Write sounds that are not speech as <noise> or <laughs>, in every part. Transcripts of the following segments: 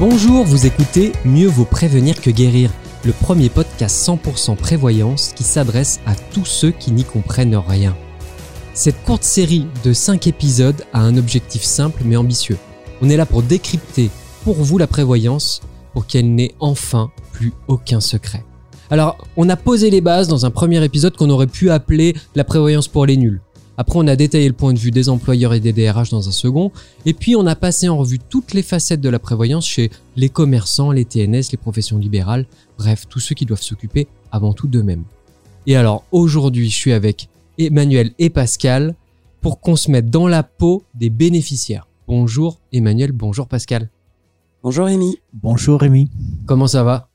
Bonjour, vous écoutez Mieux vaut prévenir que guérir, le premier podcast 100% prévoyance qui s'adresse à tous ceux qui n'y comprennent rien. Cette courte série de 5 épisodes a un objectif simple mais ambitieux. On est là pour décrypter pour vous la prévoyance pour qu'elle n'ait enfin plus aucun secret. Alors, on a posé les bases dans un premier épisode qu'on aurait pu appeler la prévoyance pour les nuls. Après, on a détaillé le point de vue des employeurs et des DRH dans un second. Et puis, on a passé en revue toutes les facettes de la prévoyance chez les commerçants, les TNS, les professions libérales, bref, tous ceux qui doivent s'occuper avant tout d'eux-mêmes. Et alors, aujourd'hui, je suis avec Emmanuel et Pascal pour qu'on se mette dans la peau des bénéficiaires. Bonjour Emmanuel, bonjour Pascal. Bonjour Rémi. Bonjour Rémi. Comment ça va?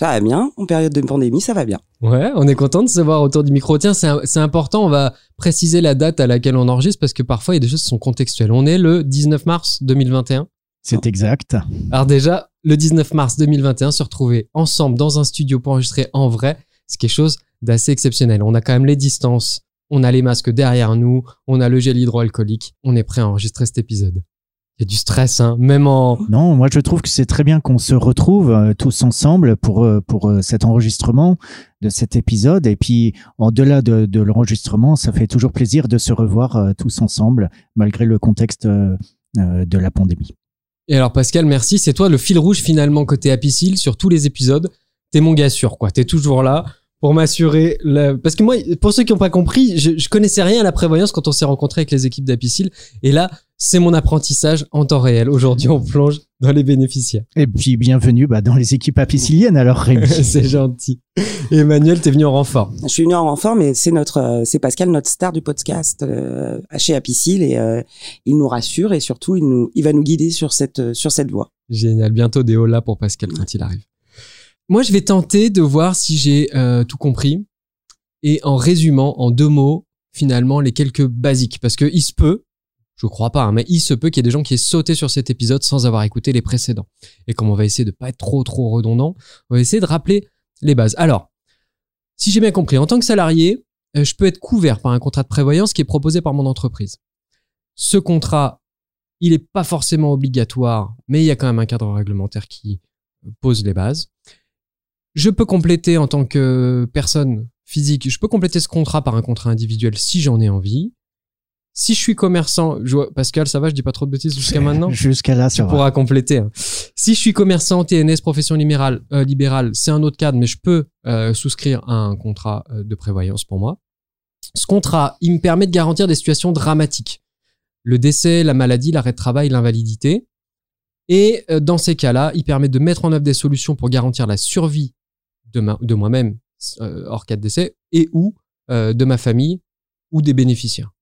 Ça va bien, en période de pandémie, ça va bien. Ouais, on est content de se voir autour du micro. Tiens, c'est important, on va préciser la date à laquelle on enregistre parce que parfois il y a des choses qui sont contextuelles. On est le 19 mars 2021. C'est exact. Alors déjà, le 19 mars 2021, se retrouver ensemble dans un studio pour enregistrer en vrai, c'est quelque chose d'assez exceptionnel. On a quand même les distances, on a les masques derrière nous, on a le gel hydroalcoolique, on est prêt à enregistrer cet épisode. Il y a du stress, hein, même en. Non, moi je trouve que c'est très bien qu'on se retrouve euh, tous ensemble pour, euh, pour euh, cet enregistrement de cet épisode. Et puis, au-delà de, de l'enregistrement, ça fait toujours plaisir de se revoir tous ensemble, malgré le contexte de la pandémie. Et alors, Pascal, merci. C'est toi le fil rouge finalement côté Apicil sur tous les épisodes. T'es mon gars sûr, quoi. T'es toujours là pour m'assurer. Parce que moi, pour ceux qui n'ont pas compris, je, je connaissais rien à la prévoyance quand on s'est rencontré avec les équipes d'Apicil. Et là, c'est mon apprentissage en temps réel. Aujourd'hui, on plonge dans les bénéficiaires. Et puis, bienvenue bah, dans les équipes apiciliennes, alors Rémi. <laughs> c'est gentil. Emmanuel, t'es venu en renfort. Je suis venu en renfort, mais c'est notre, euh, c'est Pascal, notre star du podcast euh, chez Apicil, et euh, il nous rassure et surtout, il nous, il va nous guider sur cette, sur cette voie. Génial. Bientôt des là pour Pascal quand il arrive. Moi, je vais tenter de voir si j'ai tout compris et en résumant en deux mots finalement les quelques basiques parce que il se peut je crois pas, hein, mais il se peut qu'il y ait des gens qui aient sauté sur cet épisode sans avoir écouté les précédents. Et comme on va essayer de pas être trop trop redondant, on va essayer de rappeler les bases. Alors, si j'ai bien compris, en tant que salarié, euh, je peux être couvert par un contrat de prévoyance qui est proposé par mon entreprise. Ce contrat, il n'est pas forcément obligatoire, mais il y a quand même un cadre réglementaire qui pose les bases. Je peux compléter en tant que personne physique, je peux compléter ce contrat par un contrat individuel si j'en ai envie. Si je suis commerçant, Pascal, ça va, je dis pas trop de bêtises jusqu'à <laughs> maintenant. Jusqu'à là, tu pourras compléter. Hein. Si je suis commerçant, TNS, profession libérale, euh, libérale, c'est un autre cadre, mais je peux euh, souscrire un contrat euh, de prévoyance pour moi. Ce contrat, il me permet de garantir des situations dramatiques. Le décès, la maladie, l'arrêt de travail, l'invalidité. Et dans ces cas-là, il permet de mettre en œuvre des solutions pour garantir la survie de, moi-même hors cas de décès et ou de ma famille ou des bénéficiaires.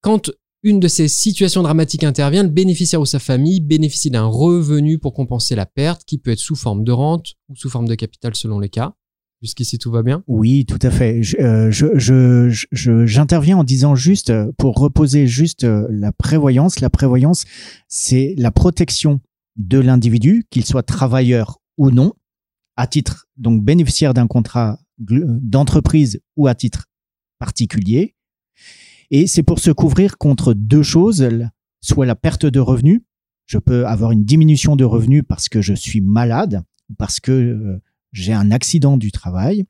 Quand une de ces situations dramatiques intervient, le bénéficiaire ou sa famille bénéficie d'un revenu pour compenser la perte qui peut être sous forme de rente ou sous forme de capital selon les cas. Jusqu'ici, tout va bien? Oui, tout à fait. J'interviens je, en disant juste, pour reposer juste euh, la prévoyance, la prévoyance, c'est la protection de l'individu, qu'il soit travailleur ou non, à titre donc bénéficiaire d'un contrat d'entreprise ou à titre particulier, et c'est pour se couvrir contre deux choses, soit la perte de revenus, je peux avoir une diminution de revenus parce que je suis malade, parce que euh, j'ai un accident du travail,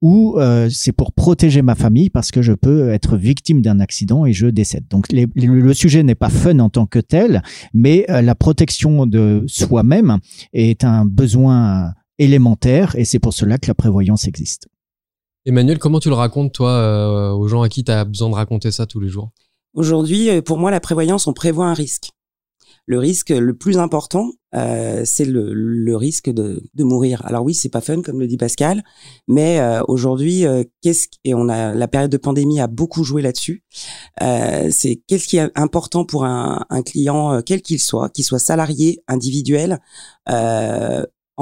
ou euh, c'est pour protéger ma famille parce que je peux être victime d'un accident et je décède. Donc le sujet n'est pas fun en tant que tel, mais euh, la protection de soi-même est un besoin élémentaire et c'est pour cela que la prévoyance existe. Emmanuel, comment tu le racontes, toi, euh, aux gens à qui tu as besoin de raconter ça tous les jours? Aujourd'hui, euh, pour moi, la prévoyance, on prévoit un risque. Le risque le plus important, euh, c'est le, le, risque de, de, mourir. Alors oui, c'est pas fun, comme le dit Pascal, mais euh, aujourd'hui, euh, qu'est-ce et on a la période de pandémie a beaucoup joué là-dessus. c'est qu'est-ce qui est important pour un, un client, quel qu'il soit, qu'il soit salarié, individuel,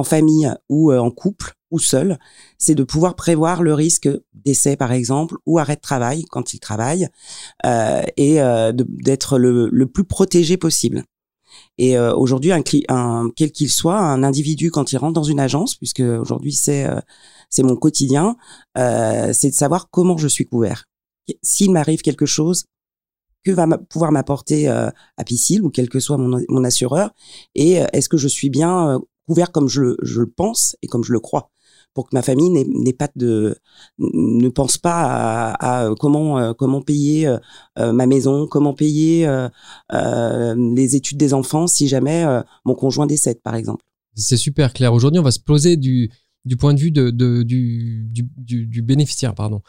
en famille ou en couple, ou seul, c'est de pouvoir prévoir le risque d'essai par exemple ou arrêt de travail quand il travaille euh, et euh, d'être le, le, plus protégé possible. Et euh, aujourd'hui, un, un, quel qu'il soit, un individu quand il rentre dans une agence, puisque aujourd'hui c'est euh, c'est mon quotidien, euh, c'est de savoir comment je suis couvert. S'il m'arrive quelque chose, que va pouvoir m'apporter euh, Apicil ou quel que soit mon, mon assureur et euh, est-ce que je suis bien euh, couvert comme je, le pense et comme je le crois. Pour que ma famille n'ait pas de ne pense pas à, comment comment payer ma maison comment payer les études des enfants si jamais mon conjoint décède par exemple. C'est super clair. Aujourd'hui on va se poser du point de vue de, de du, du, bénéficiaire pardon.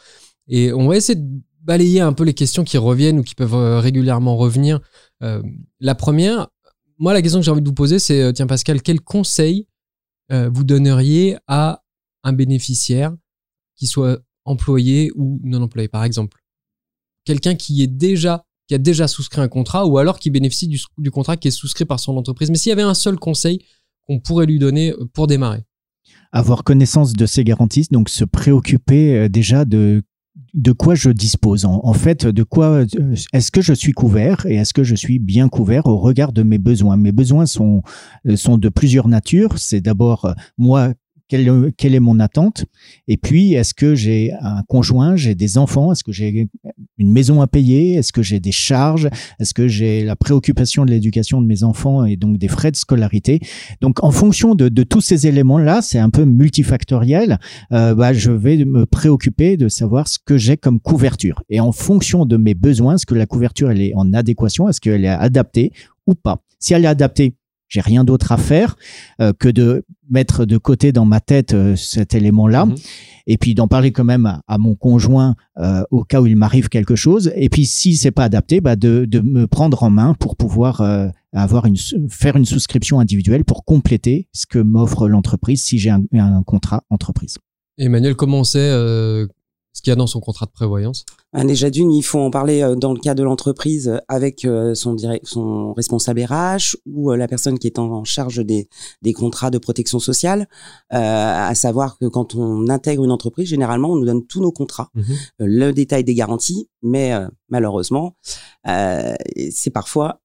Et on va essayer de balayer un peu les questions qui reviennent ou qui peuvent euh, régulièrement revenir. Euh, la première, moi, la question que j'ai envie de vous poser, c'est euh, tiens, Pascal, quel conseil vous donneriez à un bénéficiaire qui soit employé ou non employé, par exemple? Quelqu'un qui a déjà souscrit un contrat ou alors qui bénéficie du, contrat qui est souscrit par son entreprise. Mais s'il y avait un seul conseil qu'on pourrait lui donner pour démarrer? Avoir connaissance de ces garanties, donc se préoccuper déjà de de quoi je dispose en, fait de quoi euh, est-ce que je suis couvert et est-ce que je suis bien couvert au regard de mes besoins? Mes besoins sont euh, sont de plusieurs natures. C'est d'abord euh, moi quelle, est mon attente? Et puis, est-ce que j'ai un conjoint, j'ai des enfants? Est-ce que j'ai une maison à payer? Est-ce que j'ai des charges? Est-ce que j'ai la préoccupation de l'éducation de mes enfants et donc des frais de scolarité? Donc, en fonction de, tous ces éléments-là, c'est un peu multifactoriel. Euh, bah, je vais me préoccuper de savoir ce que j'ai comme couverture. Et en fonction de mes besoins, est-ce que la couverture est en adéquation? Est-ce qu'elle est adaptée ou pas? Si elle est adaptée, j'ai rien d'autre à faire euh, que de mettre de côté dans ma tête euh, cet élément-là. Mhm. Et puis d'en parler quand même à, mon conjoint euh, au cas où il m'arrive quelque chose. Et puis si c'est pas adapté, bah de, de, me prendre en main pour pouvoir avoir une faire une souscription individuelle pour compléter ce que m'offre l'entreprise si j'ai un, un, contrat entreprise. Emmanuel, comment on sait ce qu'il y a dans son contrat de prévoyance? Ah, Déjà d'une, il faut en parler euh, dans le cas de l'entreprise euh, avec euh, son, direct, son responsable RH ou la personne qui est en charge des, des contrats de protection sociale. À savoir que quand on intègre une entreprise, généralement, on nous donne tous nos contrats, mhm. le détail des garanties, mais malheureusement, c'est parfois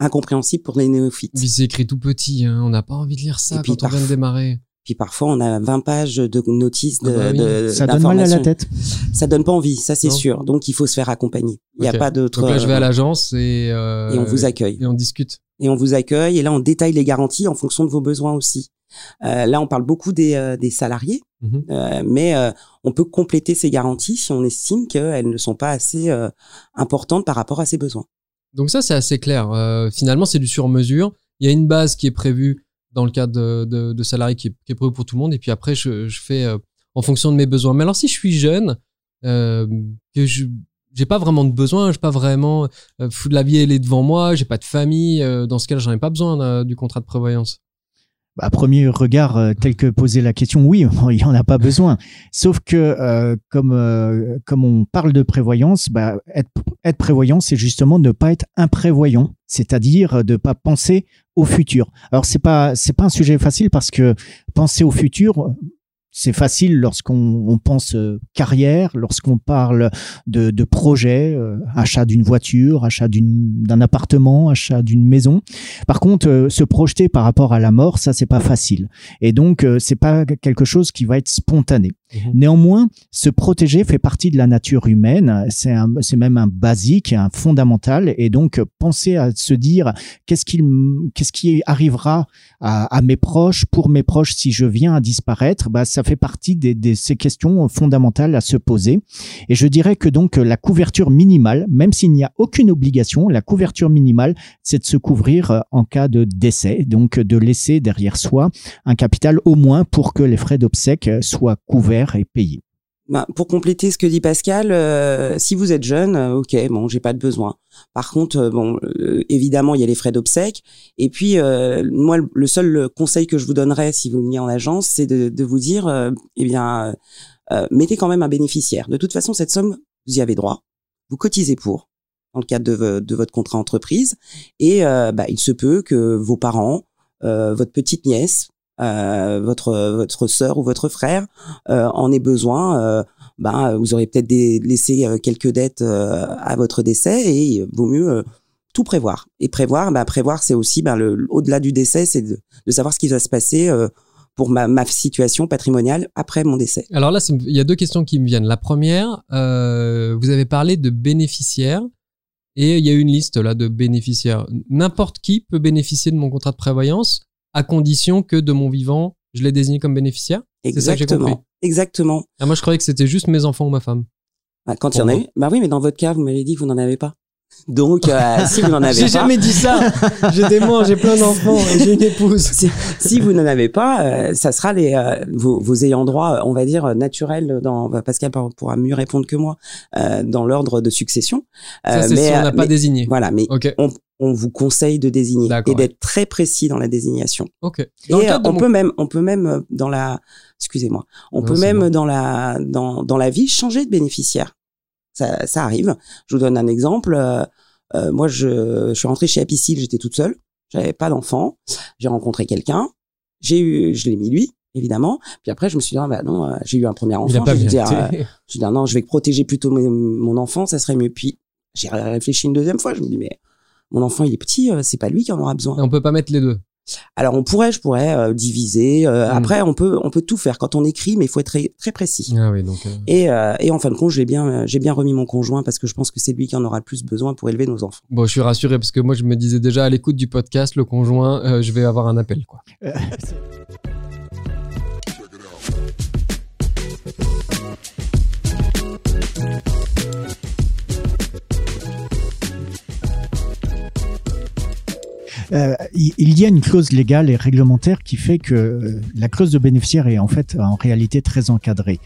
incompréhensible pour les néophytes. c'est écrit tout petit, hein. on n'a pas envie de lire ça quand on vient de démarrer. Puis parfois, on a 20 pages de notices de, ah bah Ça donne mal à la tête. Ça donne pas envie, ça c'est sûr. Donc il faut se faire accompagner. Il n'y a pas d'autre. Donc là, je vais à l'agence et euh, et on vous accueille. Et on discute. Et on vous accueille et là on détaille les garanties en fonction de vos besoins aussi. Euh, là, on parle beaucoup des, euh, des salariés, mhm. euh, mais on peut compléter ces garanties si on estime qu'elles ne sont pas assez importantes par rapport à ses besoins. Donc ça, c'est assez clair. finalement, c'est du sur-mesure. Il y a une base qui est prévue dans le cadre de, de, salarié qui est, qui est, prévu pour tout le monde. Et puis après, je, je fais euh, en fonction de mes besoins. Mais alors, si je suis jeune, euh, que je j'ai pas vraiment de besoin, j'ai pas vraiment euh, de la vie elle est devant moi, j'ai pas de famille. Euh, dans ce cas-là, j'en ai pas besoin du contrat de prévoyance. À premier regard, tel que poser la question, oui, <laughs> il y en a pas besoin. Sauf que comme comme on parle de prévoyance, bah, être, être prévoyant, c'est justement ne pas être imprévoyant, c'est-à-dire de pas penser au futur. Alors c'est pas c'est pas un sujet facile parce que penser au futur, c'est facile lorsqu'on pense euh, carrière, lorsqu'on parle de, de projet, euh, achat d'une voiture, achat d'un appartement, achat d'une maison. Par contre, euh, se projeter par rapport à la mort, ça c'est pas facile. Et donc c'est pas quelque chose qui va être spontané. Mhm. Néanmoins, se protéger fait partie de la nature humaine. C'est même un basique, un fondamental. Et donc penser à se dire qu'est-ce qui arrivera à, mes proches, pour mes proches si je viens à disparaître, bah ça fait partie de ces questions fondamentales à se poser. Et je dirais que donc la couverture minimale, même s'il n'y a aucune obligation, la couverture minimale, c'est de se couvrir euh, en cas de décès, donc de laisser derrière soi un capital au moins pour que les frais d'obsèques soient couverts et payés. Ben, pour compléter ce que dit Pascal, euh, si vous êtes jeune, euh, ok, bon, j'ai pas de besoin. Par contre, euh, bon, évidemment, il y a les frais d'obsèques. Et puis, moi, le seul conseil que je vous donnerais si vous venez en agence, c'est de, de, vous dire, eh bien, mettez quand même un bénéficiaire. De toute façon, cette somme, vous y avez droit. Vous cotisez pour dans le cadre de, de votre contrat entreprise. Et bah, il se peut que vos parents, votre petite nièce, euh, votre votre sœur ou votre frère euh, en ait besoin, euh, ben vous aurez peut-être laissé quelques dettes à votre décès et il vaut mieux tout prévoir. Et prévoir, ben, prévoir, c'est aussi ben, le, au-delà du décès, c'est de, savoir ce qui va se passer pour ma, ma, situation patrimoniale après mon décès. Alors là, il y a deux questions qui me viennent. La première, vous avez parlé de bénéficiaires et il y a une liste là de bénéficiaires. N'importe qui peut bénéficier de mon contrat de prévoyance à condition que de mon vivant, je l'ai désigné comme bénéficiaire. C'est ça que j'ai compris. Exactement. Exactement. Ah, moi, je croyais que c'était juste mes enfants ou ma femme. Bah, quand il y en a eu. Bah oui, mais dans votre cas, vous m'avez dit que vous n'en avez pas. Donc, euh, <laughs> si vous n'en avez J'ai pas. jamais dit ça. j'ai des mots, j'ai plein d'enfants et j'ai une épouse. si, si vous n'en avez pas, euh, ça sera les euh, vos, vos ayants droit, on va dire euh, naturels. Dans bah, Pascal pour- pourra mieux répondre que moi euh, dans l'ordre de succession. Ça, Euh, c'est si on euh, n'a pas mais- désigné. Voilà, mais Ok, on vous conseille de désigner D'accord, et d'être très précis dans la désignation. ok. Et Dans euh, on mon- peut même, on peut même euh, dans la, excusez-moi, on Non, peut même bon. dans la, dans, dans la vie changer de bénéficiaire. Ça, ça arrive. Je vous donne un exemple. Euh, euh, moi, je, je suis rentrée chez Apicil, j'étais toute seule, j'avais pas d'enfant. J'ai rencontré quelqu'un, j'ai eu, je l'ai mis lui, évidemment. Puis après, je me suis dit, ah, bah non, euh, j'ai eu un premier enfant. Je me suis dit, ah, je dit, ah, non, je vais protéger plutôt mon, mon enfant, ça serait mieux. Puis j'ai réfléchi une deuxième fois, je me dis, mais mon enfant, il est petit, euh, c'est pas lui qui en aura besoin. On peut pas mettre les deux. Alors on pourrait, je pourrais euh, diviser. euh, Mm. Après, on peut, on peut tout faire quand on écrit, mais il faut être très, très précis. Ah oui, donc. euh, Et, euh, et en fin de compte, j'ai bien, j'ai bien remis mon conjoint parce que je pense que c'est lui qui en aura le plus besoin pour élever nos enfants. Bon, je suis rassuré parce que moi, je me disais déjà à l'écoute du podcast, le conjoint, euh, je vais avoir un appel, quoi. <laughs> Euh, Euh, il y a une clause légale et réglementaire qui fait que euh, la clause de bénéficiaire est en fait en réalité très encadrée.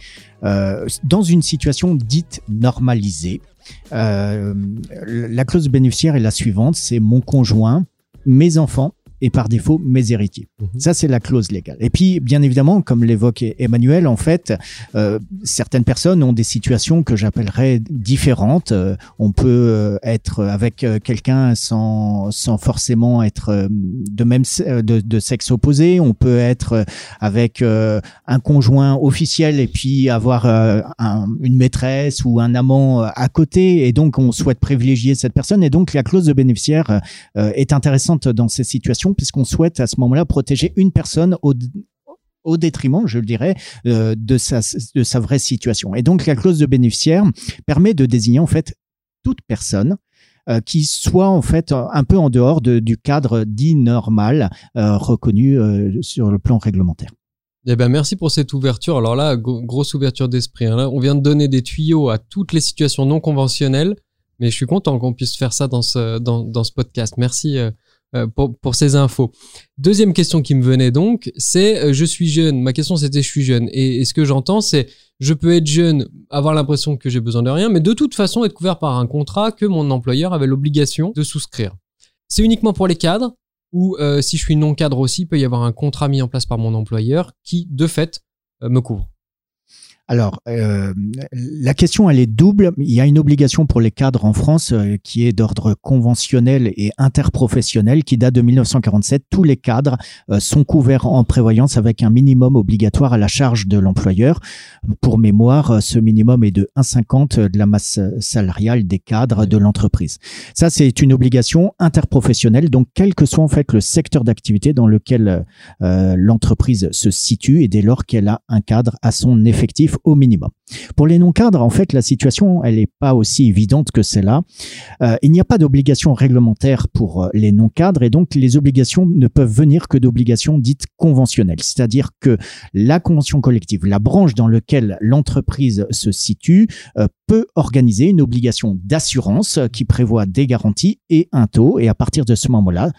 Euh, dans une situation dite normalisée, euh, la clause de bénéficiaire est la suivante, c'est mon conjoint, mes enfants et par défaut mes héritiers. Mhm. Ça, c'est la clause légale. Et puis, bien évidemment, comme l'évoque Emmanuel, en fait, euh, certaines personnes ont des situations que j'appellerais différentes. Euh, on peut euh, être avec quelqu'un sans, sans forcément être de même de, de sexe opposé. On peut être avec euh, un conjoint officiel et puis avoir un- une maîtresse ou un amant à côté. Et donc, on souhaite privilégier cette personne. Et donc, la clause de bénéficiaire est intéressante dans ces situations puisqu'on souhaite à ce moment-là protéger une personne au, détriment, je le dirais, euh, de, sa, vraie situation. Et donc la clause de bénéficiaire permet de désigner en fait toute personne euh, qui soit en fait un peu en dehors de- du cadre dit normal euh, reconnu sur le plan réglementaire. Eh ben, merci pour cette ouverture. Alors là, gro- grosse ouverture d'esprit. hein. On vient de donner des tuyaux à toutes les situations non conventionnelles, mais je suis content qu'on puisse faire ça dans ce, podcast. Merci pour, pour ces infos. Deuxième question qui me venait donc, c'est euh, je suis jeune. Ma question c'était je suis jeune. Et, ce que j'entends, c'est je peux être jeune, avoir l'impression que j'ai besoin de rien, mais de toute façon être couvert par un contrat que mon employeur avait l'obligation de souscrire. C'est uniquement pour les cadres ou euh, si je suis non cadre aussi, il peut y avoir un contrat mis en place par mon employeur qui, de fait, euh, me couvre. Alors, euh, la question, elle est double. Il y a une obligation pour les cadres en France euh, qui est d'ordre conventionnel et interprofessionnel qui date de 1947. Tous les cadres euh, sont couverts en prévoyance avec un minimum obligatoire à la charge de l'employeur. Pour mémoire, euh, ce minimum est de 1,50 de la masse salariale des cadres de l'entreprise. Ça, c'est une obligation interprofessionnelle. Donc, quel que soit en fait le secteur d'activité dans lequel euh, l'entreprise se situe et dès lors qu'elle a un cadre à son effectif au minimum. Pour les non-cadres, en fait, la situation, elle n'est pas aussi évidente que celle-là. Euh, il n'y a pas d'obligation réglementaire pour euh, les non-cadres et donc les obligations ne peuvent venir que d'obligations dites conventionnelles. C'est-à-dire que la convention collective, la branche dans laquelle l'entreprise se situe, euh, peut organiser une obligation d'assurance qui prévoit des garanties et un taux. Et à partir de ce moment-là,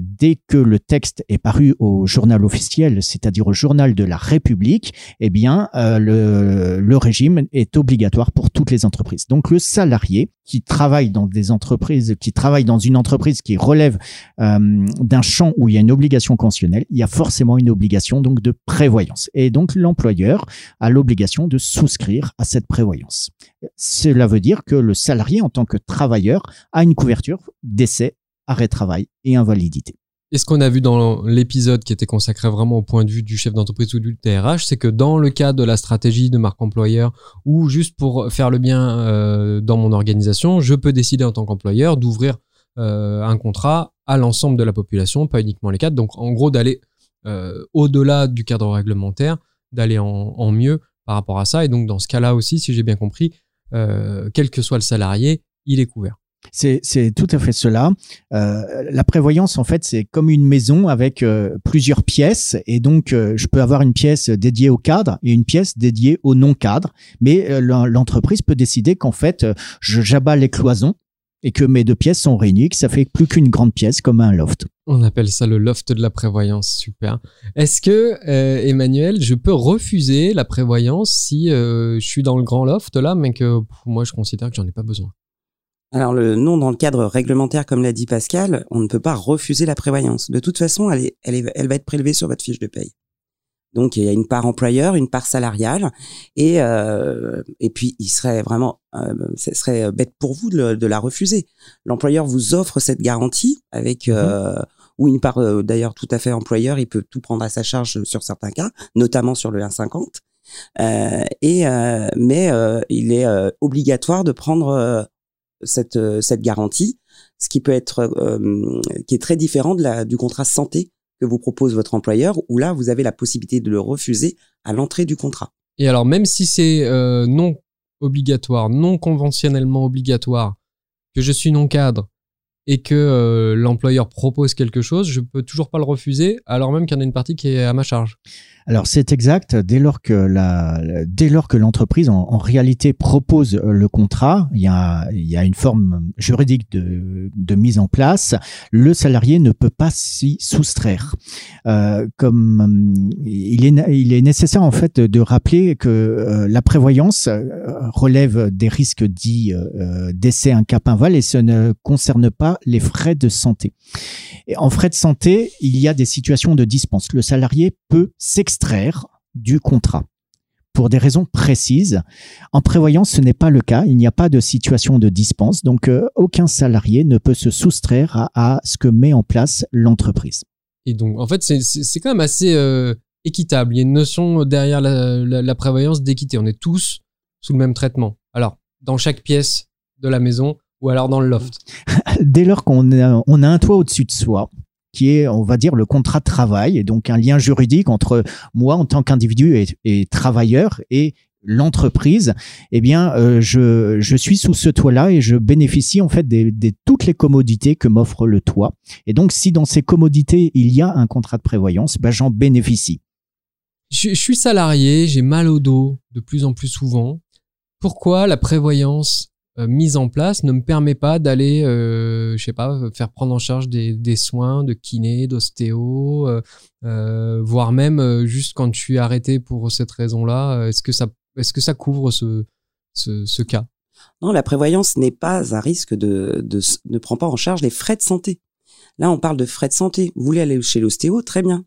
dès que le texte est paru au journal officiel, c'est-à-dire au journal de la République, eh bien, le régime est obligatoire pour toutes les entreprises. Donc, le salarié qui travaille dans des entreprises, qui travaille dans une entreprise qui relève euh, d'un champ où il y a une obligation conventionnelle, il y a forcément une obligation donc de prévoyance. Et donc, l'employeur a l'obligation de souscrire à cette prévoyance. Cela veut dire que le salarié, en tant que travailleur, a une couverture décès, arrêt de travail et invalidité. Et ce qu'on a vu dans l'épisode qui était consacré vraiment au point de vue du chef d'entreprise ou du TRH, c'est que dans le cas de la stratégie de marque employeur ou juste pour faire le bien euh, dans mon organisation, je peux décider en tant qu'employeur d'ouvrir euh, un contrat à l'ensemble de la population, pas uniquement les cadres. Donc en gros d'aller euh, au-delà du cadre réglementaire, d'aller en, mieux par rapport à ça. Et donc dans ce cas-là aussi, si j'ai bien compris, quel que soit le salarié, il est couvert. C'est, tout à fait cela. Euh, la prévoyance, en fait, c'est comme une maison avec euh, plusieurs pièces. Et donc, euh, je peux avoir une pièce dédiée au cadre et une pièce dédiée au non-cadre. Mais l'en- l'entreprise peut décider qu'en fait, je j'abats les cloisons et que mes deux pièces sont réunies, que ça fait plus qu'une grande pièce comme un loft. On appelle ça le loft de la prévoyance, super. Est-ce que, Emmanuel, je peux refuser la prévoyance si je suis dans le grand loft là, mais que moi je considère que j'en ai pas besoin? Alors le non dans le cadre réglementaire, comme l'a dit Pascal, on ne peut pas refuser la prévoyance. De toute façon, elle, est, elle, est- elle va être prélevée sur votre fiche de paye. Donc il y a une part employeur, une part salariale, et euh, et puis il serait vraiment, euh, ce serait bête pour vous de, la refuser. L'employeur vous offre cette garantie avec euh, ou une part euh, d'ailleurs tout à fait employeur, il peut tout prendre à sa charge sur certains cas, notamment sur le 1,50. Euh, et euh, mais euh, il est euh, obligatoire de prendre euh, cette euh, cette garantie, ce qui peut être euh, qui est très différent de la du contrat santé que vous propose votre employeur, où là vous avez la possibilité de le refuser à l'entrée du contrat. Et alors, même si c'est euh, non obligatoire, non conventionnellement obligatoire, que je suis non cadre et que l'employeur propose quelque chose, je peux toujours pas le refuser, alors même qu'il y en a une partie qui est à ma charge. Alors c'est exact. Dès lors que la, dès lors que l'entreprise en, réalité propose euh, le contrat, il y a, il y a une forme juridique de, de mise en place. Le salarié ne peut pas s'y soustraire. Euh, comme hum, il est, il est nécessaire en fait de rappeler que euh, la prévoyance euh, relève des risques dits euh, euh, d'essai incapinval et ce ne concerne pas les frais de santé. Et en frais de santé, il y a des situations de dispense. Le salarié peut du contrat pour des raisons précises. En prévoyance, ce n'est pas le cas. Il n'y a pas de situation de dispense. Donc, euh, aucun salarié ne peut se soustraire à, à ce que met en place l'entreprise. Et donc, en fait, c'est- quand même assez euh, équitable. Il y a une notion derrière la, la- la prévoyance d'équité. On est tous sous le même traitement. Alors, dans chaque pièce de la maison ou alors dans le loft. <laughs> Dès lors qu'on a, on a un toit au-dessus de soi, qui est, on va dire, le contrat de travail, et donc un lien juridique entre moi en tant qu'individu et, travailleur et l'entreprise, eh bien, euh, je, je suis sous ce toit-là et je bénéficie en fait des toutes les commodités que m'offre le toit. Et donc, si dans ces commodités il y a un contrat de prévoyance, ben, j'en bénéficie. Je, suis salarié, j'ai mal au dos de plus en plus souvent. Pourquoi la prévoyance mise en place ne me permet pas d'aller, euh, je sais pas, faire prendre en charge des, des soins de kiné, d'ostéo, euh, euh, voire même euh, juste quand je suis arrêté pour cette raison-là, euh, est-ce que ça, est-ce que ça couvre ce, ce, cas? Non, la prévoyance n'est pas un risque de, de ne prend pas en charge les frais de santé. Là, on parle de frais de santé. Vous voulez aller chez l'ostéo, très bien.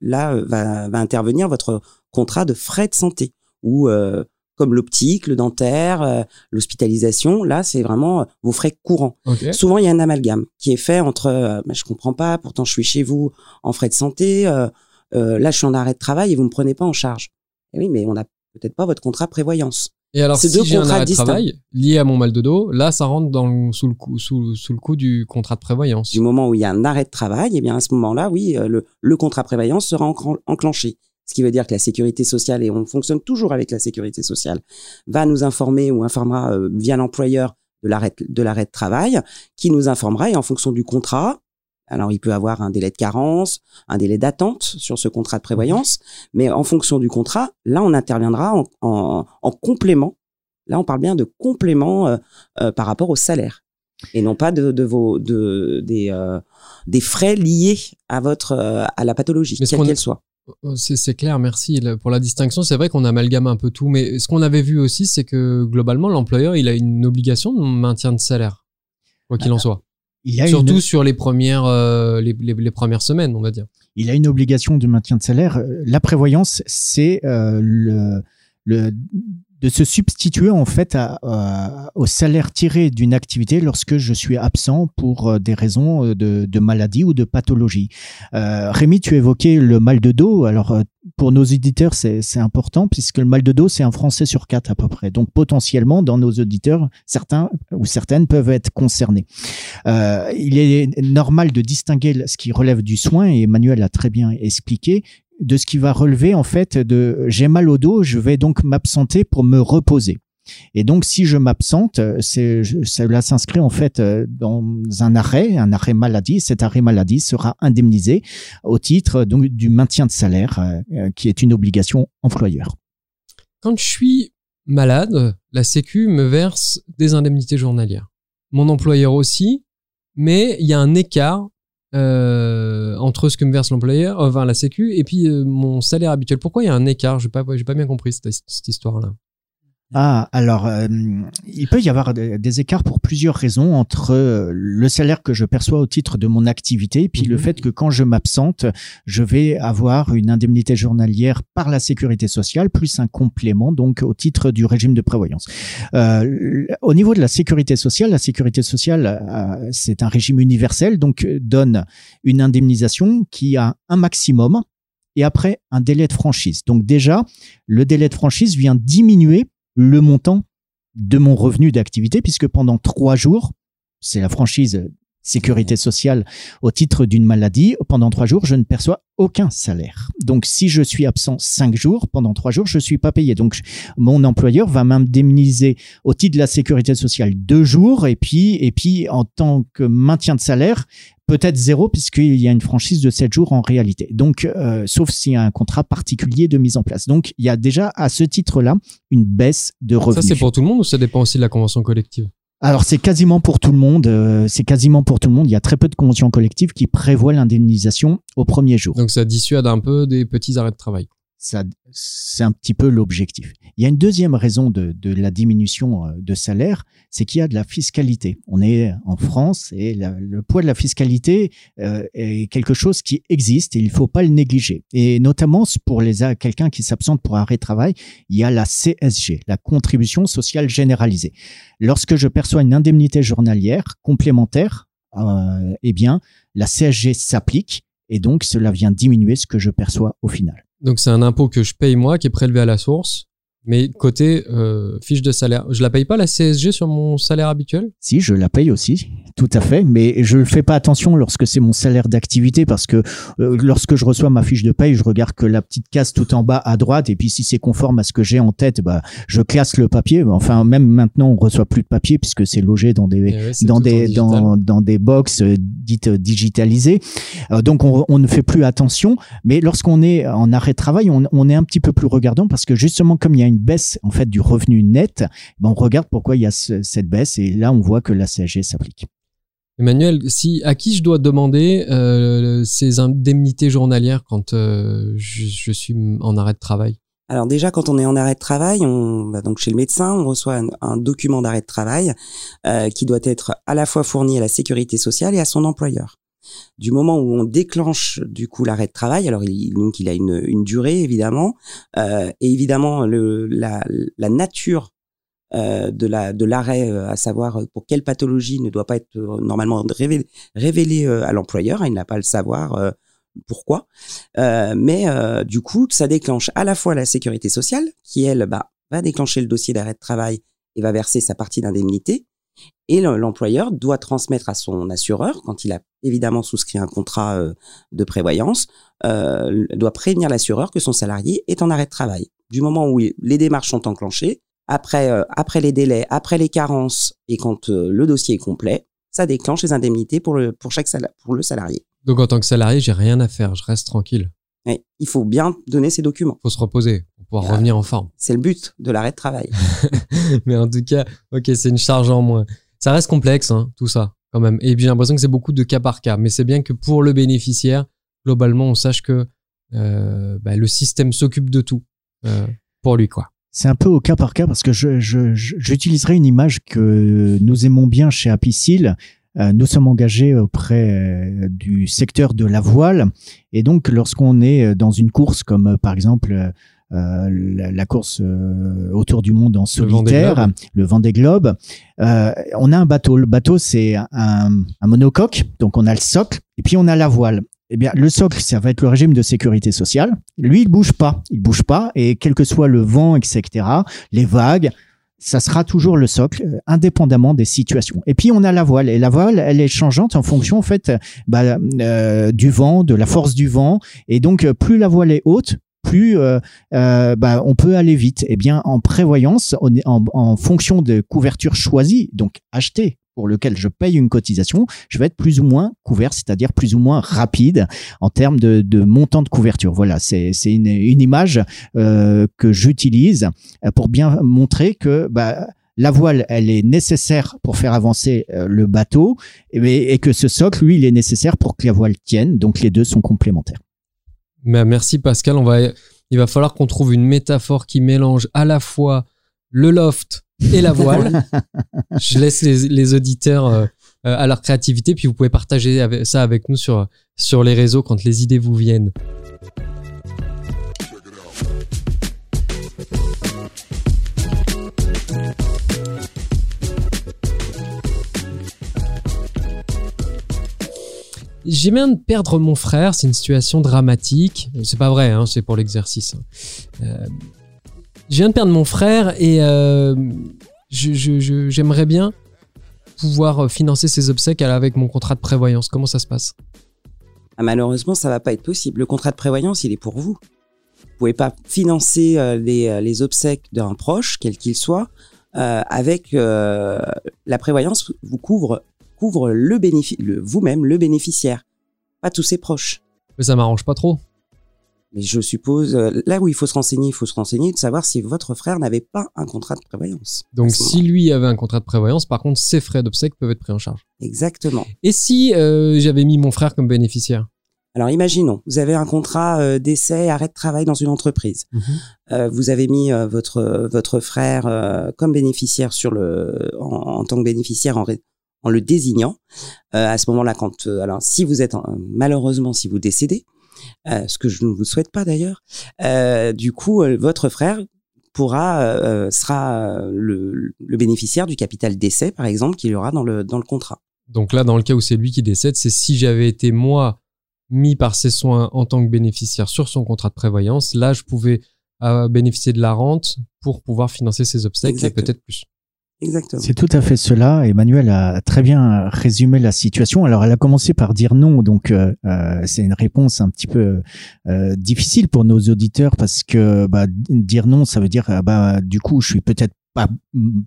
Là euh, va, va intervenir votre contrat de frais de santé ou euh, comme l'optique, le dentaire, euh, l'hospitalisation. Là, c'est vraiment euh, vos frais courants. Ok. Souvent, il y a un amalgame qui est fait entre euh, bah, je comprends pas, pourtant je suis chez vous en frais de santé, euh, là je suis en arrêt de travail et vous me prenez pas en charge. Eh oui, mais on n'a peut-être pas votre contrat prévoyance. Et alors, C'est si deux j'ai un arrêt de travail lié à mon mal de dos, là, ça rentre dans le- sous, le coup, sous, sous le coup du contrat de prévoyance. Du moment où il y a un arrêt de travail, eh bien à ce moment-là, oui, le, le contrat prévoyance sera enclenché. Ce qui veut dire que la sécurité sociale, et on fonctionne toujours avec la sécurité sociale, va nous informer ou informera euh, via l'employeur de l'arrêt de l'arrêt de travail, qui nous informera et en fonction du contrat. Alors, il peut avoir un délai de carence, un délai d'attente sur ce contrat de prévoyance, mais en fonction du contrat, là, on interviendra en, en, en complément. Là, on parle bien de complément euh, euh, par rapport au salaire et non pas de, de vos de des euh, des frais liés à votre euh, à la pathologie quelle qu'elle soit. Oh, C'est clair, merci pour la distinction. C'est vrai qu'on amalgame un peu tout, mais ce qu'on avait vu aussi, c'est que globalement, l'employeur, il a une obligation de maintien de salaire, quoi qu'il en soit. Il a Surtout une, sur les premières, euh, les, les- les premières semaines, on va dire. il a une obligation de maintien de salaire. Euh, La prévoyance, c'est euh, le, le de se substituer en fait à, à- au salaire tiré d'une activité lorsque je suis absent pour euh, des raisons euh, de, de maladie ou de pathologie. Euh, Rémi, tu évoquais le mal de dos. Alors euh, pour nos auditeurs, c'est c'est important puisque le mal de dos, c'est un Français sur quatre à peu près. Donc potentiellement, dans nos auditeurs, certains ou certaines peuvent être concernés. Euh, il est normal de distinguer ce qui relève du soin, et Emmanuel a très bien expliqué, de ce qui va relever en fait de j'ai mal au dos, je vais donc m'absenter pour me reposer. Et donc, si je m'absente, c'est, cela s'inscrit en fait dans un arrêt, un arrêt maladie. Cet arrêt maladie sera indemnisé au titre donc, du maintien de salaire, qui est une obligation employeur. Quand je suis malade, la Sécu me verse des indemnités journalières. Mon employeur aussi, mais il y a un écart euh, entre ce que me verse l'employeur, enfin la Sécu, et puis euh, mon salaire habituel. Pourquoi il y a un écart? Je n'ai pas, pas bien compris cette histoire-là. Ah, alors, euh, il peut y avoir des, écarts pour plusieurs raisons entre euh, le salaire que je perçois au titre de mon activité, puis le mhm. fait que quand je m'absente, je vais avoir une indemnité journalière par la sécurité sociale, plus un complément, donc au titre du régime de prévoyance. Euh, au niveau de la sécurité sociale, la sécurité sociale, euh, c'est un régime universel, donc donne une indemnisation qui a un maximum et après un délai de franchise. Donc déjà, le délai de franchise vient diminuer le montant de mon revenu d'activité, puisque pendant trois jours, c'est la franchise sécurité sociale au titre d'une maladie, pendant trois jours, je ne perçois aucun salaire. Donc, si je suis absent cinq jours, pendant trois jours, je ne suis pas payé. Donc, mon employeur va m'indemniser au titre de la sécurité sociale deux jours, et puis, et puis, en tant que maintien de salaire, peut-être zéro puisqu'il y a une franchise de 7 jours en réalité. Donc, euh, sauf s'il y a un contrat particulier de mise en place. Donc, il y a déjà à ce titre-là une baisse de revenus. Ça, c'est pour tout le monde ou ça dépend aussi de la convention collective? Alors c'est quasiment pour tout le monde. Euh, c'est quasiment pour tout le monde. Il y a très peu de conventions collectives qui prévoient l'indemnisation au premier jour. Donc ça dissuade un peu des petits arrêts de travail c'est un petit peu l'objectif. Il y a une deuxième raison de, la diminution euh, de salaire, c'est qu'il y a de la fiscalité. On est en France et le poids de la fiscalité euh, est quelque chose qui existe et il ne faut pas le négliger. Et notamment pour les quelqu'un qui s'absente pour arrêt de travail, il y a la CSG, la contribution sociale généralisée. Lorsque je perçois une indemnité journalière complémentaire, euh, eh bien la CSG s'applique et donc cela vient diminuer ce que je perçois au final. Donc c'est un impôt que je paye moi, qui est prélevé à la source. Mais côté euh, fiche de salaire, je la paye pas la CSG sur mon salaire habituel? Si, je la paye aussi, tout à fait. Mais je ne fais pas attention lorsque c'est mon salaire d'activité parce que euh, lorsque je reçois ma fiche de paye, je regarde que la petite case tout en bas à droite et puis si c'est conforme à ce que j'ai en tête, bah je classe le papier. Enfin, même maintenant, on reçoit plus de papier puisque c'est logé dans des eh dans des dans, dans des box euh, dites digitalisées. donc on, on, ne fait plus attention. Mais lorsqu'on est en arrêt de travail, on, on est un petit peu plus regardant parce que justement comme il y a une baisse en fait du revenu net, ben on regarde pourquoi il y a cette baisse et là on voit que la CSG s'applique. Emmanuel, si à qui je dois demander euh, ces indemnités journalières quand euh, je, suis en arrêt de travail? Alors déjà, quand on est en arrêt de travail, on va donc chez le médecin, on reçoit un, document d'arrêt de travail euh, qui doit être à la fois fourni à la sécurité sociale et à son employeur du moment où on déclenche du coup l'arrêt de travail, alors il, donc il a une, une durée évidemment, euh, et évidemment le, la, la nature euh, de la de l'arrêt, euh, à savoir pour quelle pathologie ne doit pas être euh, normalement révélé, révélé euh, à l'employeur, hein, il n'a pas à le savoir pourquoi, mais du coup ça déclenche à la fois la sécurité sociale qui elle bah, va déclencher le dossier d'arrêt de travail et va verser sa partie d'indemnité, et l'employeur doit transmettre à son assureur, quand il a évidemment souscrit un contrat euh, de prévoyance, euh, doit prévenir l'assureur que son salarié est en arrêt de travail. Du moment où les démarches sont enclenchées, après, euh, après les délais, après les carences et quand le dossier est complet, ça déclenche les indemnités pour le, pour chaque pour le salarié. Donc en tant que salarié, j'ai rien à faire, je reste tranquille. il faut bien donner ses documents. Il faut se reposer pour pouvoir revenir en forme. C'est le but de l'arrêt de travail. <laughs> Mais en tout cas, ok, c'est une charge en moins ça reste complexe, hein, tout ça, Et j'ai l'impression que c'est beaucoup de cas par cas. Mais c'est bien que pour le bénéficiaire, globalement, on sache que euh, bah, le système s'occupe de tout euh, pour lui, quoi. C'est un peu au cas par cas parce que j'utiliserai je, une image que nous aimons bien chez Apicil. Euh, nous sommes engagés auprès du secteur de la voile et donc lorsqu'on est dans une course comme par exemple euh, la, course euh, autour du monde en solitaire, le Vendée Globe. Euh, on a un bateau. Le bateau, c'est un, un, monocoque, donc on a le socle, et puis on a la voile. Eh bien, le socle, ça va être le régime de sécurité sociale. Lui, il bouge pas, il bouge pas, et quel que soit le vent, etc., les vagues, ça sera toujours le socle, indépendamment des situations. Et puis on a la voile, et la voile, elle est changeante en fonction en fait bah, euh, du vent, de la force du vent, et donc plus la voile est haute, plus bah, on peut aller vite. Eh bien, en prévoyance, en, fonction de couverture choisie, donc achetée pour lequel je paye une cotisation, je vais être plus ou moins couvert, c'est-à-dire plus ou moins rapide en termes de, montant de couverture. Voilà, c'est une, image euh, que j'utilise pour bien montrer que bah, la voile, elle est nécessaire pour faire avancer euh, le bateau et, et, que ce socle, lui, il est nécessaire pour que la voile tienne. Donc les deux sont complémentaires. Mais merci Pascal. On va, il va falloir qu'on trouve une métaphore qui mélange à la fois le loft et la voile. <laughs> je laisse les, auditeurs euh, euh, à leur créativité, puis vous pouvez partager ça avec nous sur, sur les réseaux quand les idées vous viennent. J'ai bien de perdre mon frère, c'est une situation dramatique. C'est pas vrai, hein, c'est pour l'exercice. Hein. Euh, je viens de perdre mon frère et euh, j'aimerais bien pouvoir euh, financer ses obsèques avec mon contrat de prévoyance. Comment ça se passe? Ah, Malheureusement, ça va pas être possible. Le contrat de prévoyance, il est pour vous. Vous pouvez pas financer euh, les, obsèques d'un proche, quel qu'il soit, avec la prévoyance vous couvre couvre le le, vous-même le bénéficiaire, pas tous ses proches. Mais ça m'arrange pas trop. Mais je suppose, euh, là où il faut se renseigner, il faut se renseigner de savoir si votre frère n'avait pas un contrat de prévoyance. Donc si lui avait un contrat de prévoyance, par contre, ses frais d'obsèques peuvent être pris en charge. Exactement. Et si euh, j'avais mis mon frère comme bénéficiaire? Alors imaginons, vous avez un contrat euh, d'essai arrêt de travail dans une entreprise. Mhm. vous avez mis votre votre frère comme bénéficiaire sur le en, tant que bénéficiaire en, en le désignant. à ce moment-là, quand alors si vous êtes malheureusement si vous décédez, euh, ce que je ne vous souhaite pas d'ailleurs. Euh, du coup, euh, votre frère pourra sera le, bénéficiaire du capital d'essai, par exemple, qu'il aura dans le dans le contrat. Donc là, dans le cas où c'est lui qui décède, c'est si j'avais été moi mis par ses soins en tant que bénéficiaire sur son contrat de prévoyance, là, je pouvais bénéficier de la rente pour pouvoir financer ses obstacles et peut-être plus. Exactement. C'est tout à fait cela. Emmanuel a très bien résumé la situation. Alors, elle a commencé par dire non, donc euh, euh c'est une réponse un petit peu euh, difficile pour nos auditeurs parce que bah, dire non, ça veut dire ah bah du coup, je suis peut-être pas,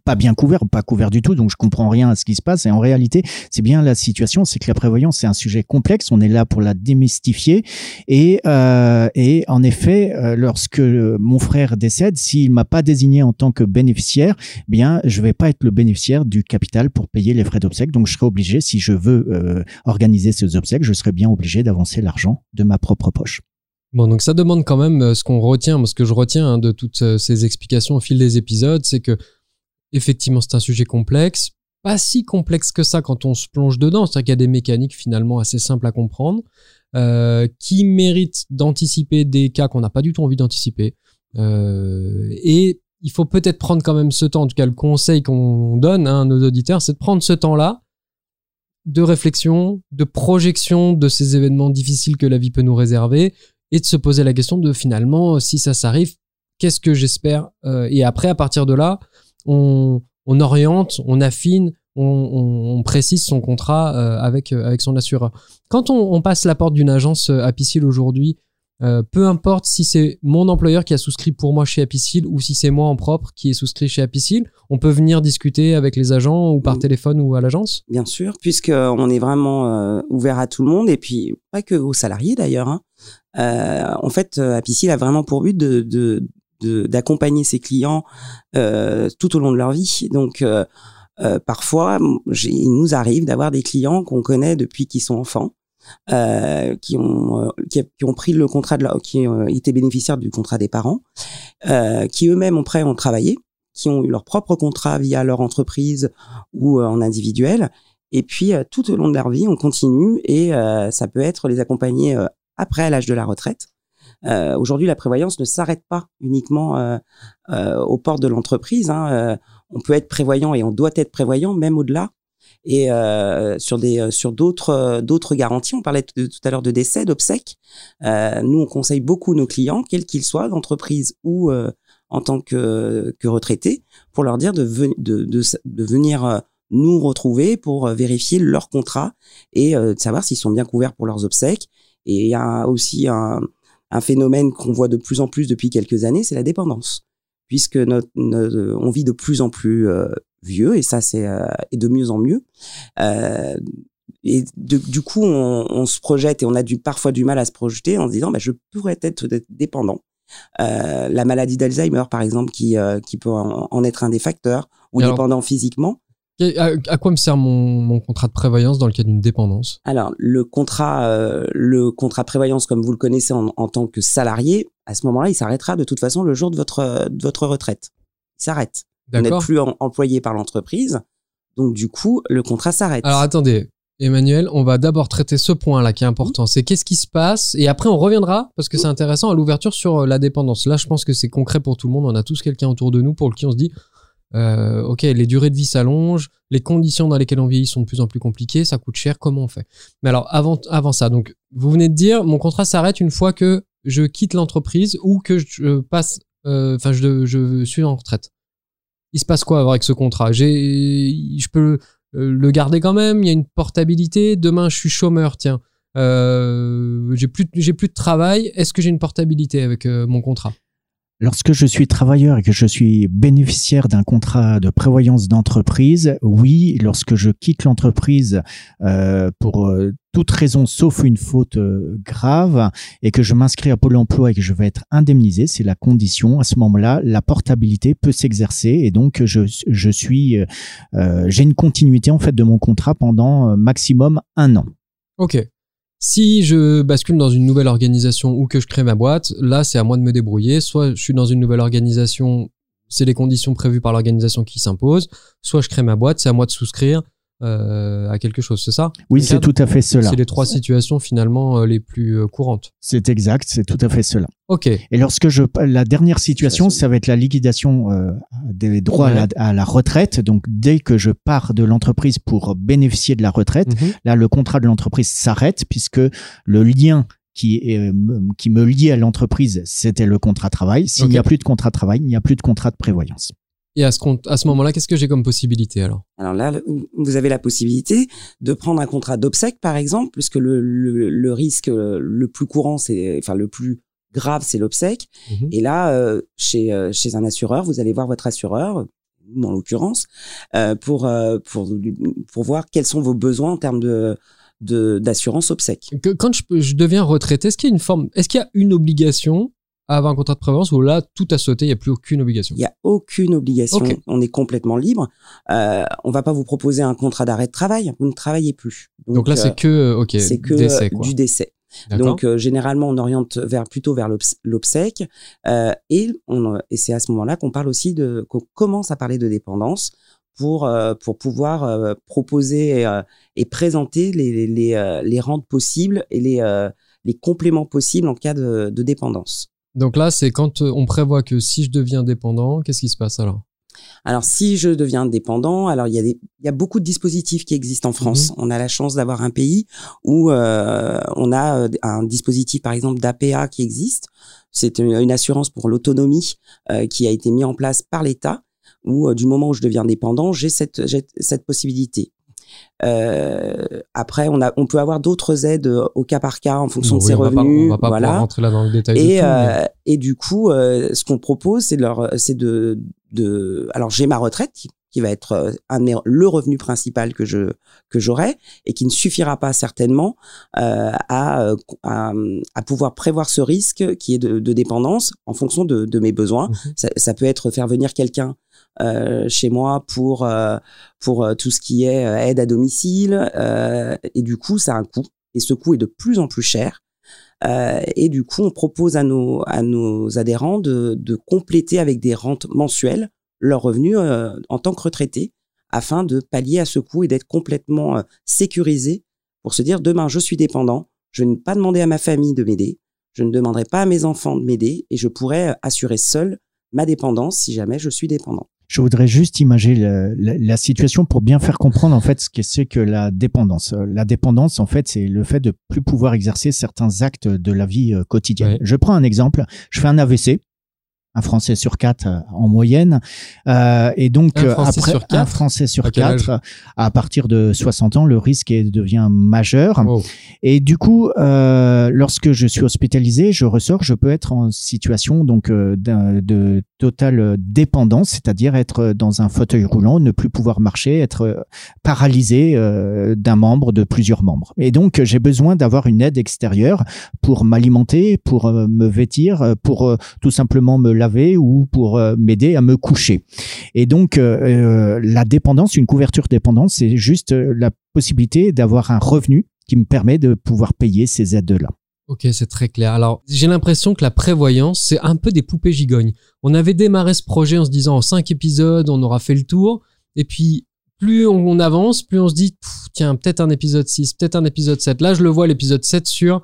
pas bien couvert, pas couvert du tout, donc je comprends rien à ce qui se passe. Et en réalité, c'est bien la situation, c'est que la prévoyance, c'est un sujet complexe, on est là pour la démystifier. Et, euh, et en effet, euh, lorsque mon frère décède, s'il m'a pas désigné en tant que bénéficiaire, eh bien, je vais pas être le bénéficiaire du capital pour payer les frais d'obsèques. Donc, je serai obligé, si je veux euh, organiser ces obsèques, je serai bien obligé d'avancer l'argent de ma propre poche. Bon, donc ça demande quand même euh, ce qu'on retient, ce que je retiens hein, de toutes euh, ces explications au fil des épisodes, c'est que effectivement c'est un sujet complexe, pas si complexe que ça quand on se plonge dedans, c'est-à-dire qu'il y a des mécaniques finalement assez simples à comprendre, euh, qui méritent d'anticiper des cas qu'on n'a pas du tout envie d'anticiper. Et il faut peut-être prendre quand même ce temps, en tout cas le conseil qu'on donne hein, à nos auditeurs, c'est de prendre ce temps-là de réflexion, de projection de ces événements difficiles que la vie peut nous réserver, et de se poser la question de finalement, si ça s'arrive, qu'est-ce que j'espère euh, Et après, à partir de là, on, oriente, on affine, on, précise son contrat euh, avec, euh, avec son assureur. Quand on, passe la porte d'une agence Apicil aujourd'hui, peu importe si c'est mon employeur qui a souscrit pour moi chez Apicil ou si c'est moi en propre qui est souscrit chez Apicil, on peut venir discuter avec les agents ou par téléphone ou à l'agence Bien sûr, puisqu'on est vraiment ouvert à tout le monde et puis pas que aux salariés d'ailleurs. Hein. Euh, en fait, euh, Apicil a vraiment pour but de, d'accompagner ses clients euh, tout au long de leur vie. Donc, parfois, il nous arrive d'avoir des clients qu'on connaît depuis qu'ils sont enfants, qui ont qui, ont pris le contrat de qui ont été bénéficiaires du contrat des parents, qui eux-mêmes après ont travaillé, qui ont eu leur propre contrat via leur entreprise ou en individuel. Et puis tout au long de leur vie, on continue et ça peut être les accompagner après l'âge de la retraite. Euh, Aujourd'hui, la prévoyance ne s'arrête pas uniquement euh, euh, aux portes de l'entreprise. Hein. Euh, on peut être prévoyant et on doit être prévoyant même au-delà. Et euh, sur des sur d'autres d'autres garanties, on parlait tout à l'heure de décès, d'obsèques. nous, on conseille beaucoup nos clients, quels qu'ils soient, d'entreprise ou en tant que, que retraités, pour leur dire de venir nous retrouver pour vérifier leur contrat et de savoir s'ils sont bien couverts pour leurs obsèques et il y a aussi un, un phénomène qu'on voit de plus en plus depuis quelques années, c'est la dépendance, puisque notre, notre- on vit de plus en plus euh, vieux et ça c'est euh, et de mieux en mieux. Euh, et de- du coup, on, on se projette et on a du, parfois du mal à se projeter en se disant, bah, je pourrais être dépendant. Euh, la maladie d'Alzheimer, par exemple, qui, euh, qui peut en, en être un des facteurs, ou alors- dépendant physiquement. À, à quoi me sert mon, mon contrat de prévoyance dans le cas d'une dépendance? Alors, le contrat, euh, le contrat prévoyance, comme vous le connaissez en, en tant que salarié, à ce moment-là, il s'arrêtera de toute façon le jour de votre, de votre retraite. Il s'arrête. Vous n'êtes plus en- employé par l'entreprise. Donc, du coup, le contrat s'arrête. Alors attendez, Emmanuel, on va d'abord traiter ce point-là qui est important. C'est qu'est-ce qui se passe et après on reviendra parce que c'est intéressant à l'ouverture sur euh, la dépendance. Là, je pense que c'est concret pour tout le monde. On a tous quelqu'un autour de nous pour qui on se dit, euh, ok, les durées de vie s'allongent, les conditions dans lesquelles on vieillit sont de plus en plus compliquées, ça coûte cher. Comment on fait? Mais alors avant, ça, donc vous venez de dire, mon contrat s'arrête une fois que je quitte l'entreprise ou que je passe, euh, enfin je, suis en retraite. Il se passe quoi avec ce contrat? Je peux le garder quand même? Il y a une portabilité? Demain, je suis chômeur. Tiens, euh, j'ai plus, de travail. Est-ce que j'ai une portabilité avec mon contrat? Lorsque je suis travailleur et que je suis bénéficiaire d'un contrat de prévoyance d'entreprise, oui, lorsque je quitte l'entreprise euh, pour euh, toute raison sauf une faute euh, grave et que je m'inscris à Pôle emploi et que je vais être indemnisé, c'est la condition. À ce moment-là, la portabilité peut s'exercer et donc je, j'ai une continuité en fait de mon contrat pendant maximum un an. Ok. Si je bascule dans une nouvelle organisation ou que je crée ma boîte, là, c'est à moi de me débrouiller. Soit je suis dans une nouvelle organisation, c'est les conditions prévues par l'organisation qui s'imposent. Soit je crée ma boîte, c'est à moi de souscrire euh, à quelque chose, c'est ça? Oui, c'est tout à fait cela. C'est les trois situations finalement euh, les plus euh, courantes. C'est exact, c'est tout à fait cela. Ok. Et lorsque je la dernière situation, ça va être la liquidation euh, des droits à, la, à la retraite. Donc dès que je pars de l'entreprise pour bénéficier de la retraite, Mhm. là le contrat de l'entreprise s'arrête puisque le lien qui, est, qui me liait à l'entreprise, c'était le contrat de travail. S'il n'y a plus de contrat de travail, il n'y a plus de contrat de prévoyance. Et à ce, à ce moment-là, qu'est-ce que j'ai comme possibilité alors? Alors là, vous avez la possibilité de prendre un contrat d'obsèque, par exemple, puisque le, le, le risque euh, le plus courant, c'est, enfin le plus grave, c'est l'obsèque. Mhm. Et là, euh, chez, euh, chez un assureur, vous allez voir votre assureur, en l'occurrence, euh, pour, euh, pour, pour voir quels sont vos besoins en termes de d'assurance obsèque. Que- Quand je, je deviens retraité, est-ce qu'il y a une forme, est-ce qu'il y a une obligation avoir un contrat de prévoyance ou là tout a sauté, il n'y a plus aucune obligation Il n'y a aucune obligation, on est complètement libre. Euh, on va pas vous proposer un contrat d'arrêt de travail, vous ne travaillez plus. Donc, là, euh, c'est que, euh, ok, c'est que décès, quoi. du décès. Donc euh, généralement on oriente vers plutôt vers l'obs- l'obsèque euh, et et c'est à ce moment-là qu'on parle aussi de qu'on commence à parler de dépendance pour euh, pour pouvoir proposer euh, et présenter les les les, les rentes possibles et les euh, les compléments possibles en cas de, de dépendance. Donc là, c'est quand euh, on prévoit que si je deviens dépendant, qu'est-ce qui se passe alors? Alors, si je deviens dépendant, alors il y a des, il y a beaucoup de dispositifs qui existent en France. On a la chance d'avoir un pays où euh, on a euh, un dispositif, par exemple, d'APA qui existe. C'est une, assurance pour l'autonomie euh, qui a été mis en place par l'État. Où euh, du moment où je deviens dépendant, j'ai cette, j'ai cette possibilité. Euh, après, on a, on peut avoir d'autres aides euh, au cas par cas en fonction de ses on va pas- revenus. on va pas voilà. pouvoir rentrer là dans le détail tout, mais- euh, et du coup, ce qu'on propose, c'est de alors j'ai ma retraite qui, qui va être un, le revenu principal que je que j'aurai et qui ne suffira pas certainement euh, à, à à pouvoir prévoir ce risque qui est de, de dépendance en fonction de, de mes besoins. Mhm. Ça, ça peut être faire venir quelqu'un chez moi pour euh, pour euh, tout ce qui est euh, aide à domicile euh, et du coup ça a un coût et ce coût est de plus en plus cher euh, et du coup on propose à nos à nos adhérents de, de compléter avec des rentes mensuelles leurs revenus euh, en tant que retraités afin de pallier à ce coût et d'être complètement euh, sécurisé pour se dire demain je suis dépendant je ne vais pas demander à ma famille de m'aider je ne demanderai pas à mes enfants de m'aider et je pourrai euh, assurer seul ma dépendance si jamais je suis dépendant. Je voudrais juste imaginer la, la- la situation pour bien faire comprendre en fait ce que c'est que la dépendance. Euh, La dépendance, en fait, c'est le fait de plus pouvoir exercer certains actes de la vie euh, quotidienne. Ouais. Je prends un exemple. Je fais un AVC. un Français sur quatre euh, en moyenne. Euh, et donc Un Français après sur quatre un Français sur À quatre, à partir de 60 ans, le risque devient majeur. Wow. Et du coup, euh, lorsque je suis hospitalisé, je ressors, je peux être en situation donc de totale dépendance, c'est-à-dire être dans un fauteuil roulant, ne plus pouvoir marcher, être euh, paralysé euh, d'un membre, de plusieurs membres. Et donc, j'ai besoin d'avoir une aide extérieure pour m'alimenter, pour euh, me vêtir, euh, pour euh, tout simplement me laver ou pour euh, m'aider à me coucher. Et donc, euh, euh, la dépendance, une couverture dépendance, c'est juste euh, la possibilité d'avoir un revenu qui me permet de pouvoir payer ces aides-là. Ok, c'est très clair. Alors, j'ai l'impression que la prévoyance, c'est un peu des poupées gigognes. On avait démarré ce projet en se disant en cinq épisodes, on aura fait le tour. Et puis, plus on, avance, plus on se dit, tiens, peut-être un épisode 6, peut-être un épisode 7. Là, je le vois, l'épisode 7 sur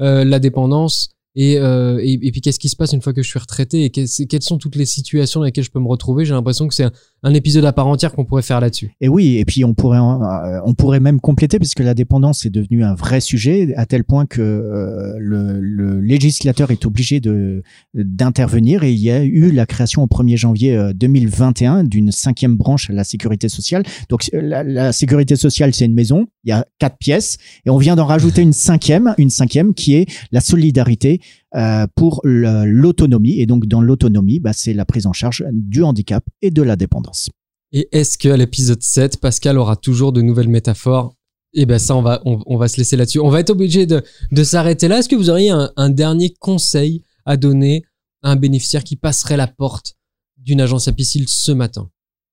euh, la dépendance. Et, euh, et, et puis, qu'est-ce qui se passe une fois que je suis retraité et quelles, sont toutes les situations dans lesquelles je peux me retrouver J'ai l'impression que c'est un épisode à part entière qu'on pourrait faire là-dessus. Et oui, et puis on pourrait, euh, on pourrait même compléter puisque la dépendance est devenue un vrai sujet à tel point que euh, le, le législateur est obligé de d'intervenir et il y a eu la création au 1er janvier euh, 2021 d'une cinquième branche à la sécurité sociale. Donc euh, la, la sécurité sociale c'est une maison, il y a quatre pièces et on vient d'en rajouter une cinquième, une cinquième qui est la solidarité euh, pour l'autonomie et donc dans l'autonomie, bah, c'est la prise en charge du handicap et de la dépendance. Et est-ce qu'à l'épisode 7, Pascal aura toujours de nouvelles métaphores? Eh ben ça, on va, on, on va se laisser là-dessus. On va être obligé de, de s'arrêter là. Est-ce que vous auriez un, un dernier conseil à donner à un bénéficiaire qui passerait la porte d'une agence apicile ce matin?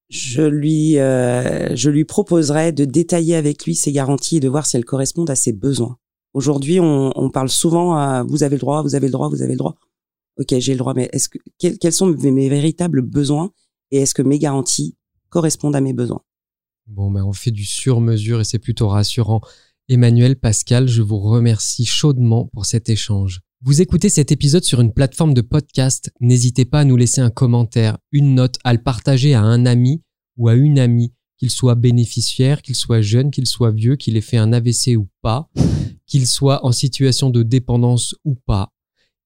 Je lui, euh, je lui proposerais de détailler avec lui ses garanties et de voir si elles correspondent à ses besoins. Aujourd'hui, on, parle souvent à vous avez le droit, vous avez le droit, vous avez le droit. Ok, j'ai le droit, mais est-ce que quels, quels sont mes, mes véritables besoins et est-ce que mes garanties correspondent à mes besoins? Bon, ben on fait du sur-mesure et c'est plutôt rassurant. Emmanuel, Pascal, je vous remercie chaudement pour cet échange. Vous écoutez cet épisode sur une plateforme de podcast, n'hésitez pas à nous laisser un commentaire, une note, à le partager à un ami ou à une amie, qu'il soit bénéficiaire, qu'il soit jeune, qu'il soit vieux, qu'il ait fait un AVC ou pas, qu'il soit en situation de dépendance ou pas,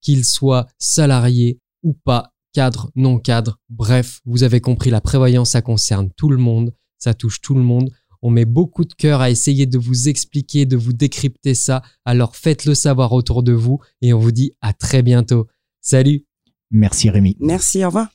qu'il soit salarié ou pas, cadre, non cadre, bref, vous avez compris, la prévoyance, ça concerne tout le monde, ça touche tout le monde. On met beaucoup de cœur à essayer de vous expliquer, de vous décrypter ça. Alors faites-le savoir autour de vous et on vous dit à très bientôt. Salut Merci Rémi. Merci, au revoir.